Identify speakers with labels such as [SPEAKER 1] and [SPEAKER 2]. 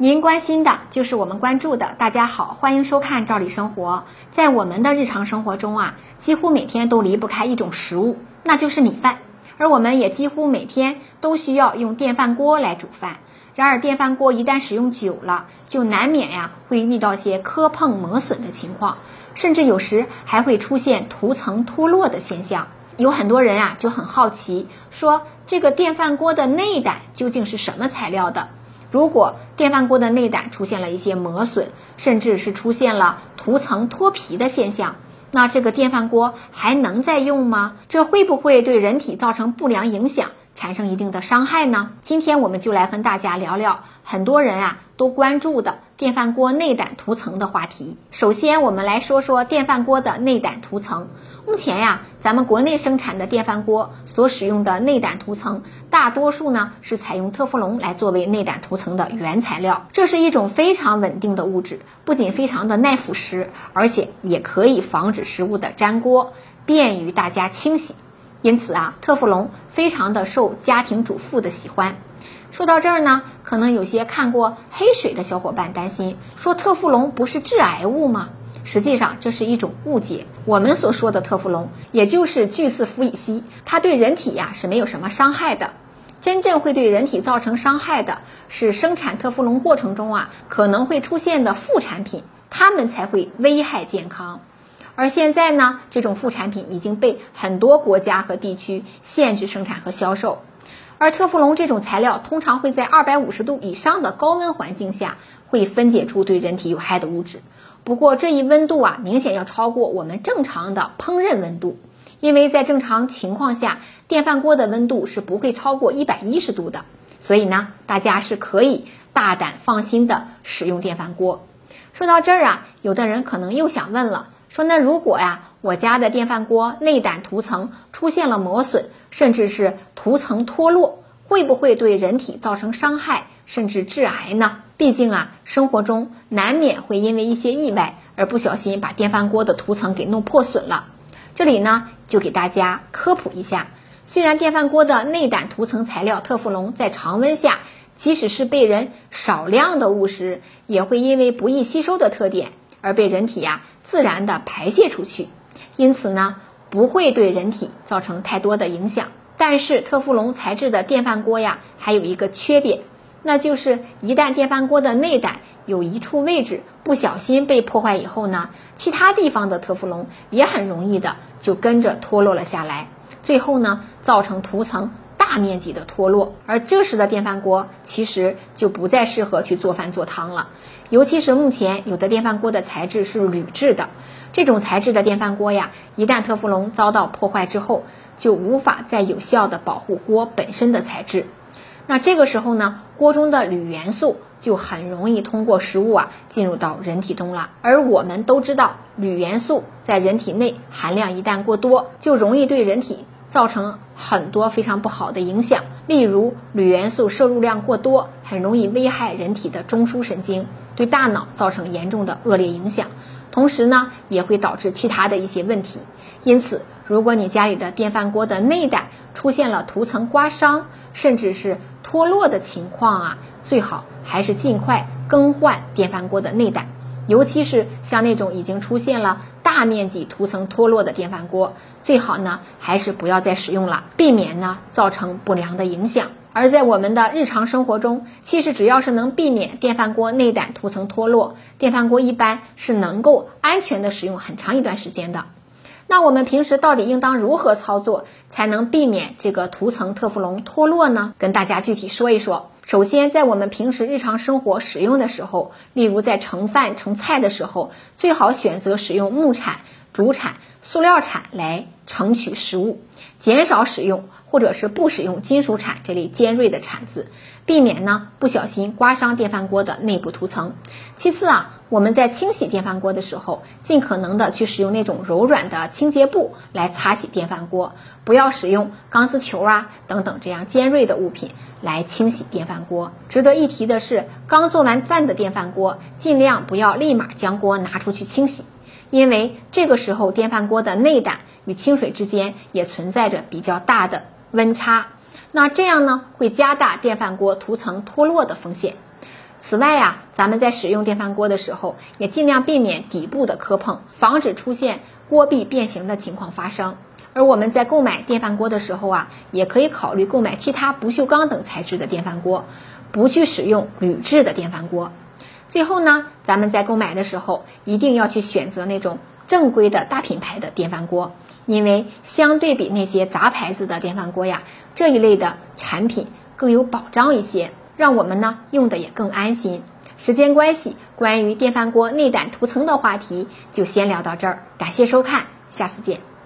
[SPEAKER 1] 您关心的就是我们关注的。大家好，欢迎收看《赵理生活》。在我们的日常生活中啊，几乎每天都离不开一种食物，那就是米饭。而我们也几乎每天都需要用电饭锅来煮饭。然而，电饭锅一旦使用久了，就难免呀会遇到些磕碰磨损的情况，甚至有时还会出现涂层脱落的现象。有很多人啊就很好奇，说这个电饭锅的内胆究竟是什么材料的？如果电饭锅的内胆出现了一些磨损，甚至是出现了涂层脱皮的现象，那这个电饭锅还能再用吗？这会不会对人体造成不良影响，产生一定的伤害呢？今天我们就来跟大家聊聊很多人啊都关注的电饭锅内胆涂层的话题。首先，我们来说说电饭锅的内胆涂层。目前呀，咱们国内生产的电饭锅所使用的内胆涂层，大多数呢是采用特氟龙来作为内胆涂层的原材料。这是一种非常稳定的物质，不仅非常的耐腐蚀，而且也可以防止食物的粘锅，便于大家清洗。因此啊，特氟龙非常的受家庭主妇的喜欢。说到这儿呢，可能有些看过黑水的小伙伴担心，说特氟龙不是致癌物吗？实际上这是一种误解。我们所说的特氟龙，也就是聚四氟乙烯，它对人体呀是没有什么伤害的。真正会对人体造成伤害的是生产特氟龙过程中啊可能会出现的副产品，它们才会危害健康。而现在呢，这种副产品已经被很多国家和地区限制生产和销售。而特氟龙这种材料通常会在二百五十度以上的高温环境下，会分解出对人体有害的物质。不过这一温度啊，明显要超过我们正常的烹饪温度，因为在正常情况下，电饭锅的温度是不会超过一百一十度的。所以呢，大家是可以大胆放心的使用电饭锅。说到这儿啊，有的人可能又想问了，说那如果呀，我家的电饭锅内胆涂层出现了磨损，甚至是涂层脱落，会不会对人体造成伤害，甚至致癌呢？毕竟啊，生活中难免会因为一些意外而不小心把电饭锅的涂层给弄破损了。这里呢，就给大家科普一下：虽然电饭锅的内胆涂层材料特氟龙在常温下，即使是被人少量的误食，也会因为不易吸收的特点而被人体呀自然的排泄出去，因此呢，不会对人体造成太多的影响。但是特氟龙材质的电饭锅呀，还有一个缺点。那就是一旦电饭锅的内胆有一处位置不小心被破坏以后呢，其他地方的特氟龙也很容易的就跟着脱落了下来，最后呢造成涂层面积的脱落。而这时的电饭锅其实就不再适合去做饭做汤了，尤其是目前有的电饭锅的材质是铝制的，这种材质的电饭锅呀，一旦特氟龙遭到破坏之后，就无法再有效的保护锅本身的材质。那这个时候呢，锅中的铝元素就很容易通过食物啊进入到人体中了。而我们都知道，铝元素在人体内含量一旦过多，就容易对人体造成很多非常不好的影响。例如，铝元素摄入量过多，很容易危害人体的中枢神经，对大脑造成严重的恶劣影响。同时呢，也会导致其他的一些问题。因此，如果你家里的电饭锅的内胆出现了涂层刮伤，甚至是脱落的情况啊，最好还是尽快更换电饭锅的内胆，尤其是像那种已经出现了大面积涂层脱落的电饭锅，最好呢还是不要再使用了，避免呢造成不良的影响。而在我们的日常生活中，其实只要是能避免电饭锅内胆涂层脱落，电饭锅一般是能够安全的使用很长一段时间的。那我们平时到底应当如何操作，才能避免这个涂层特氟龙脱落呢？跟大家具体说一说。首先，在我们平时日常生活使用的时候，例如在盛饭盛菜的时候，最好选择使用木铲、竹铲、塑料铲来盛取食物，减少使用或者是不使用金属铲这类尖锐的铲子，避免呢不小心刮伤电饭锅的内部涂层。其次啊。我们在清洗电饭锅的时候，尽可能的去使用那种柔软的清洁布来擦洗电饭锅，不要使用钢丝球啊等等这样尖锐的物品来清洗电饭锅。值得一提的是，刚做完饭的电饭锅，尽量不要立马将锅拿出去清洗，因为这个时候电饭锅的内胆与清水之间也存在着比较大的温差，那这样呢会加大电饭锅涂层脱落的风险。此外呀，咱们在使用电饭锅的时候，也尽量避免底部的磕碰，防止出现锅壁变形的情况发生。而我们在购买电饭锅的时候啊，也可以考虑购买其他不锈钢等材质的电饭锅，不去使用铝制的电饭锅。最后呢，咱们在购买的时候一定要去选择那种正规的大品牌的电饭锅，因为相对比那些杂牌子的电饭锅呀，这一类的产品更有保障一些，让我们呢用的也更安心。时间关系，关于电饭锅内胆涂层的话题就先聊到这儿，感谢收看，下次见。